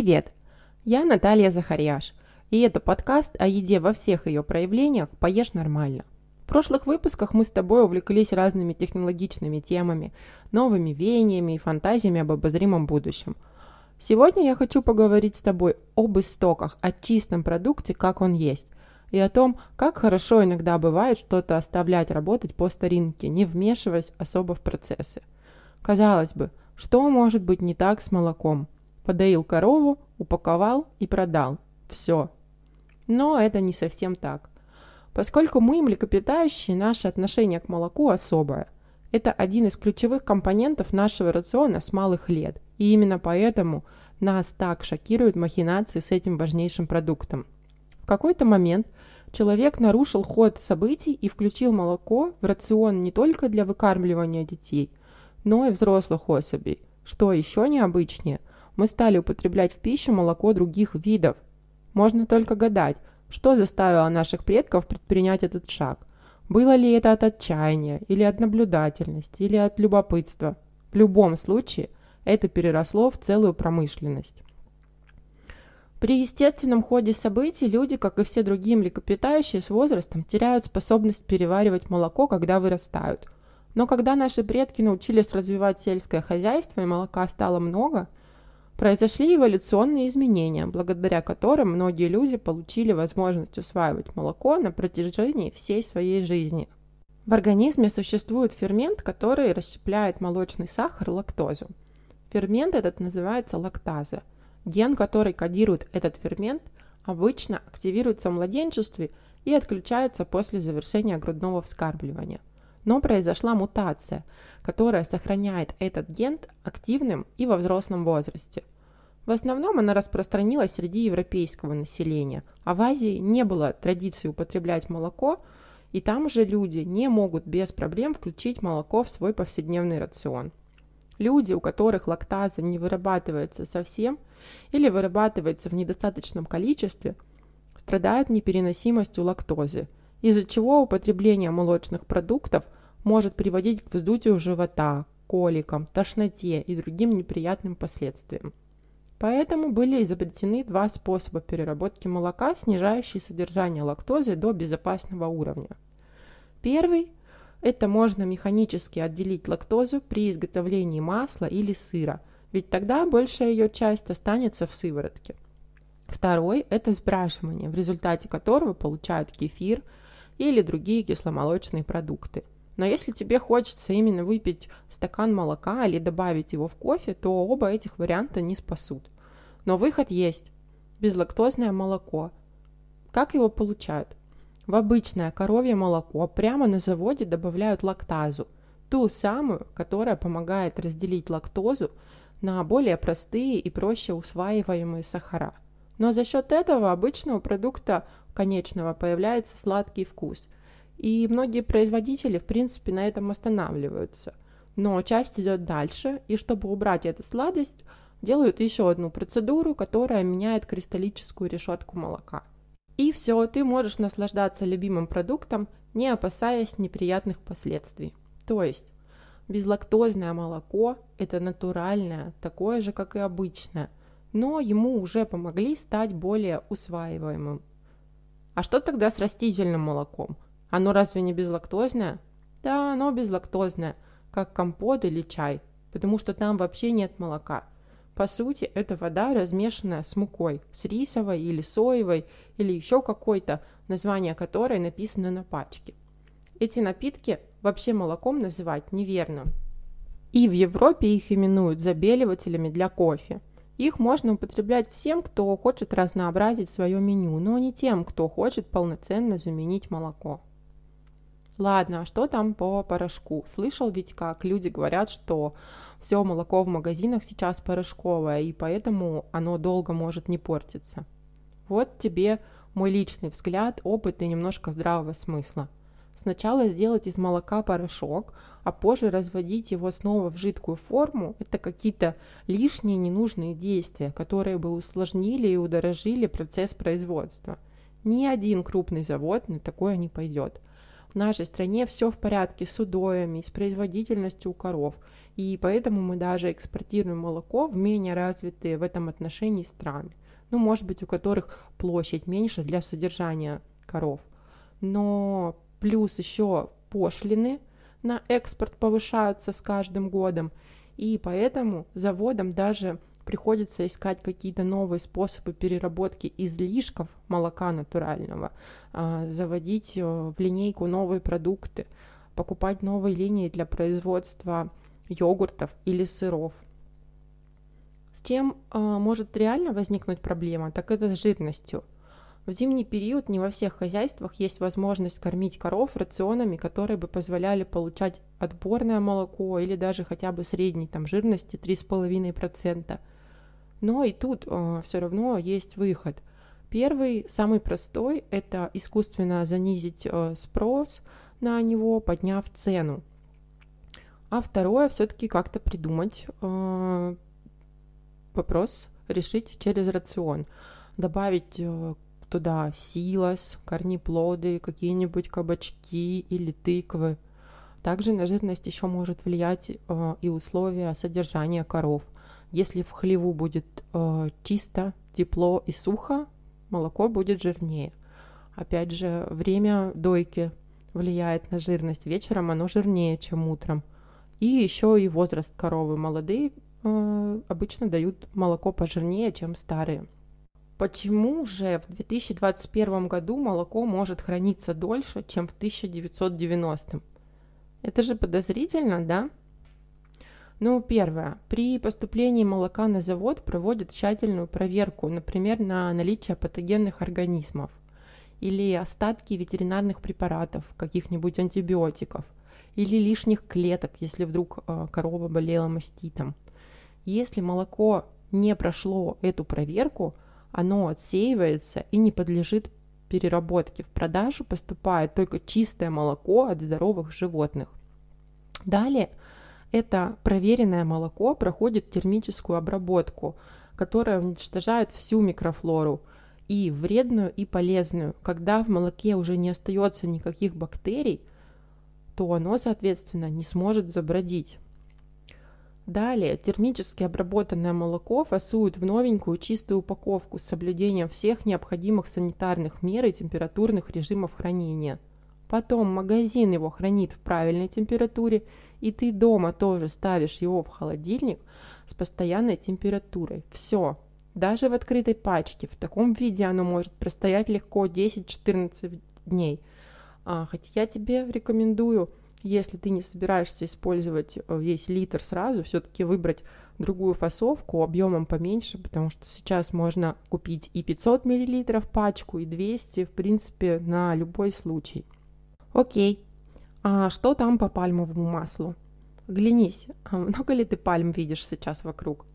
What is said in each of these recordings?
Привет! Я Наталья Захарьяш, и это подкаст о еде во всех ее проявлениях «Поешь нормально». В прошлых выпусках мы с тобой увлеклись разными технологичными темами, новыми веяниями и фантазиями об обозримом будущем. Сегодня я хочу поговорить с тобой об истоках, о чистом продукте, как он есть, и о том, как хорошо иногда бывает что-то оставлять работать по старинке, не вмешиваясь особо в процессы. Казалось бы, что может быть не так с молоком? Подоил корову, упаковал и продал. Все. Но это не совсем так. Поскольку мы млекопитающие, наше отношение к молоку особое. Это один из ключевых компонентов нашего рациона с малых лет. И именно поэтому нас так шокируют махинации с этим важнейшим продуктом. В какой-то момент человек нарушил ход событий и включил молоко в рацион не только для выкармливания детей, но и взрослых особей. Что еще необычнее, мы стали употреблять в пищу молоко других видов. Можно только гадать, что заставило наших предков предпринять этот шаг. Было ли это от отчаяния, или от наблюдательности, или от любопытства. В любом случае, это переросло в целую промышленность. При естественном ходе событий люди, как и все другие млекопитающие, с возрастом теряют способность переваривать молоко, когда вырастают. Но когда наши предки научились развивать сельское хозяйство и молока стало много – Произошли эволюционные изменения, благодаря которым многие люди получили возможность усваивать молоко на протяжении всей своей жизни. В организме существует фермент, который расщепляет молочный сахар лактозу. Фермент этот называется лактаза. Ген, который кодирует этот фермент, обычно активируется в младенчестве и отключается после завершения грудного вскармливания. Но произошла мутация, которая сохраняет этот ген активным и во взрослом возрасте. В основном она распространилась среди европейского населения, а в Азии не было традиции употреблять молоко, и там же люди не могут без проблем включить молоко в свой повседневный рацион. Люди, у которых лактаза не вырабатывается совсем или вырабатывается в недостаточном количестве, страдают непереносимостью лактозы, из-за чего употребление молочных продуктов может приводить к вздутию живота, коликам, тошноте и другим неприятным последствиям. Поэтому были изобретены два способа переработки молока, снижающие содержание лактозы до безопасного уровня. Первый – это можно механически отделить лактозу при изготовлении масла или сыра, ведь тогда большая ее часть останется в сыворотке. Второй – это сбрашивание, в результате которого получают кефир или другие кисломолочные продукты. Но если тебе хочется именно выпить стакан молока или добавить его в кофе, то оба этих варианта не спасут. Но выход есть. Безлактозное молоко. Как его получают? В обычное коровье молоко прямо на заводе добавляют лактазу, ту самую, которая помогает разделить лактозу на более простые и проще усваиваемые сахара. Но за счет этого обычного продукта конечного появляется сладкий вкус – и многие производители, в принципе, на этом останавливаются. Но часть идет дальше, и чтобы убрать эту сладость, делают еще одну процедуру, которая меняет кристаллическую решетку молока. И все, ты можешь наслаждаться любимым продуктом, не опасаясь неприятных последствий. То есть, безлактозное молоко – это натуральное, такое же, как и обычное, но ему уже помогли стать более усваиваемым. А что тогда с растительным молоком – оно разве не безлактозное? Да, оно безлактозное, как компот или чай, потому что там вообще нет молока. По сути, это вода, размешанная с мукой, с рисовой или соевой, или еще какой-то, название которой написано на пачке. Эти напитки вообще молоком называть неверно. И в Европе их именуют забеливателями для кофе. Их можно употреблять всем, кто хочет разнообразить свое меню, но не тем, кто хочет полноценно заменить молоко. Ладно, а что там по порошку? Слышал ведь, как люди говорят, что все молоко в магазинах сейчас порошковое, и поэтому оно долго может не портиться. Вот тебе мой личный взгляд, опыт и немножко здравого смысла. Сначала сделать из молока порошок, а позже разводить его снова в жидкую форму – это какие-то лишние ненужные действия, которые бы усложнили и удорожили процесс производства. Ни один крупный завод на такое не пойдет – в нашей стране все в порядке с удоями, с производительностью у коров. И поэтому мы даже экспортируем молоко в менее развитые в этом отношении страны. Ну, может быть, у которых площадь меньше для содержания коров. Но плюс еще пошлины на экспорт повышаются с каждым годом. И поэтому заводам даже приходится искать какие-то новые способы переработки излишков молока натурального, а, заводить э, в линейку новые продукты, покупать новые линии для производства йогуртов или сыров. С чем э, может реально возникнуть проблема, так это с жирностью. В зимний период не во всех хозяйствах есть возможность кормить коров рационами, которые бы позволяли получать отборное молоко или даже хотя бы средней там, жирности 3,5%. Но и тут э, все равно есть выход. Первый, самый простой, это искусственно занизить э, спрос на него, подняв цену. А второе, все-таки как-то придумать э, вопрос, решить через рацион. Добавить э, туда силос, корнеплоды, какие-нибудь кабачки или тыквы. Также на жирность еще может влиять э, и условия содержания коров. Если в хлеву будет э, чисто, тепло и сухо, молоко будет жирнее. Опять же, время дойки влияет на жирность. Вечером оно жирнее, чем утром. И еще и возраст коровы. Молодые э, обычно дают молоко пожирнее, чем старые. Почему же в 2021 году молоко может храниться дольше, чем в 1990? Это же подозрительно, да? Ну, первое. При поступлении молока на завод проводят тщательную проверку, например, на наличие патогенных организмов или остатки ветеринарных препаратов, каких-нибудь антибиотиков, или лишних клеток, если вдруг э, корова болела маститом. Если молоко не прошло эту проверку, оно отсеивается и не подлежит переработке. В продажу поступает только чистое молоко от здоровых животных. Далее это проверенное молоко проходит термическую обработку, которая уничтожает всю микрофлору, и вредную, и полезную. Когда в молоке уже не остается никаких бактерий, то оно, соответственно, не сможет забродить. Далее термически обработанное молоко фасуют в новенькую чистую упаковку с соблюдением всех необходимых санитарных мер и температурных режимов хранения. Потом магазин его хранит в правильной температуре, и ты дома тоже ставишь его в холодильник с постоянной температурой. Все, даже в открытой пачке, в таком виде оно может простоять легко 10-14 дней. А, хотя я тебе рекомендую, если ты не собираешься использовать э, весь литр сразу, все-таки выбрать другую фасовку объемом поменьше, потому что сейчас можно купить и 500 мл пачку, и 200, в принципе, на любой случай. Окей, а что там по пальмовому маслу? Глянись, а много ли ты пальм видишь сейчас вокруг?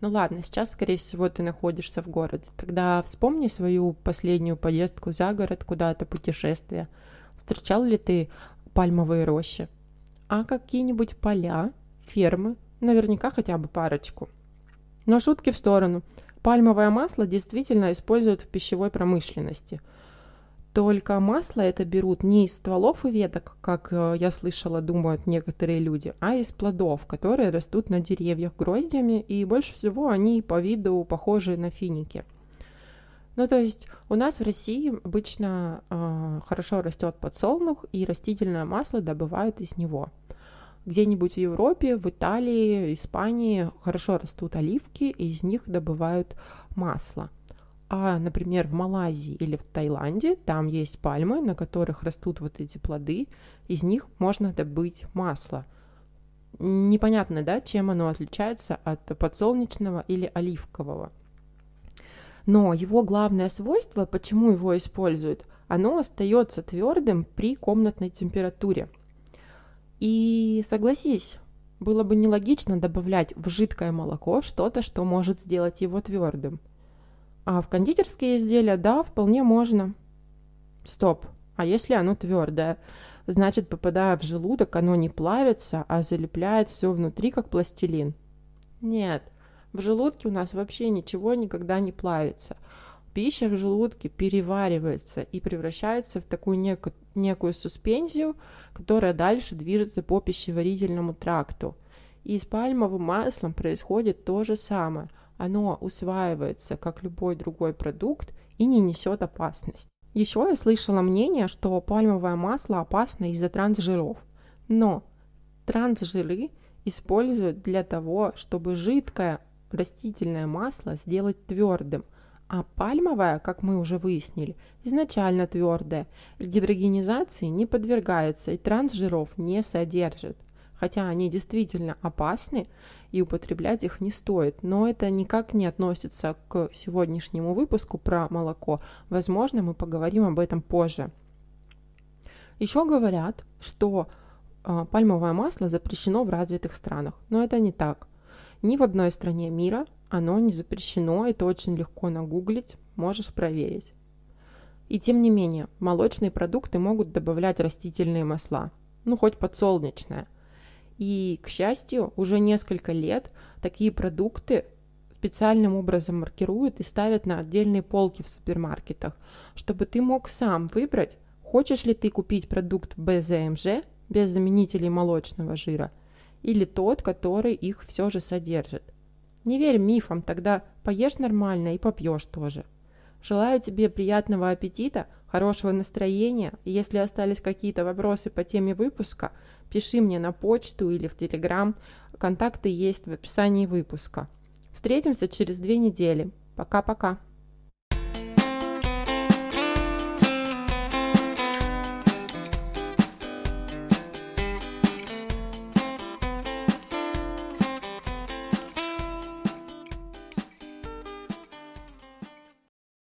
Ну ладно, сейчас, скорее всего, ты находишься в городе. Тогда вспомни свою последнюю поездку за город, куда-то путешествие. Встречал ли ты пальмовые рощи? А какие-нибудь поля, фермы? Наверняка хотя бы парочку. Но шутки в сторону. Пальмовое масло действительно используют в пищевой промышленности – только масло это берут не из стволов и веток, как э, я слышала, думают некоторые люди, а из плодов, которые растут на деревьях гроздями, и больше всего они по виду похожи на финики. Ну, то есть у нас в России обычно э, хорошо растет подсолнух, и растительное масло добывают из него. Где-нибудь в Европе, в Италии, Испании хорошо растут оливки, и из них добывают масло – а, например, в Малайзии или в Таиланде там есть пальмы, на которых растут вот эти плоды, из них можно добыть масло. Непонятно, да, чем оно отличается от подсолнечного или оливкового. Но его главное свойство, почему его используют, оно остается твердым при комнатной температуре. И согласись, было бы нелогично добавлять в жидкое молоко что-то, что может сделать его твердым – а в кондитерские изделия, да, вполне можно. Стоп, а если оно твердое? Значит, попадая в желудок, оно не плавится, а залепляет все внутри, как пластилин. Нет, в желудке у нас вообще ничего никогда не плавится. Пища в желудке переваривается и превращается в такую некую, некую суспензию, которая дальше движется по пищеварительному тракту. И с пальмовым маслом происходит то же самое. Оно усваивается, как любой другой продукт, и не несет опасность. Еще я слышала мнение, что пальмовое масло опасно из-за трансжиров. Но трансжиры используют для того, чтобы жидкое растительное масло сделать твердым, а пальмовое, как мы уже выяснили, изначально твердое, гидрогенизации не подвергается и трансжиров не содержит. Хотя они действительно опасны и употреблять их не стоит, но это никак не относится к сегодняшнему выпуску про молоко. Возможно, мы поговорим об этом позже. Еще говорят, что э, пальмовое масло запрещено в развитых странах, но это не так. Ни в одной стране мира оно не запрещено, это очень легко нагуглить, можешь проверить. И тем не менее, молочные продукты могут добавлять растительные масла, ну хоть подсолнечное. И, к счастью, уже несколько лет такие продукты специальным образом маркируют и ставят на отдельные полки в супермаркетах, чтобы ты мог сам выбрать, хочешь ли ты купить продукт без ЗМЖ, без заменителей молочного жира, или тот, который их все же содержит. Не верь мифам, тогда поешь нормально и попьешь тоже. Желаю тебе приятного аппетита, хорошего настроения. Если остались какие-то вопросы по теме выпуска, пиши мне на почту или в Телеграм. Контакты есть в описании выпуска. Встретимся через две недели. Пока-пока.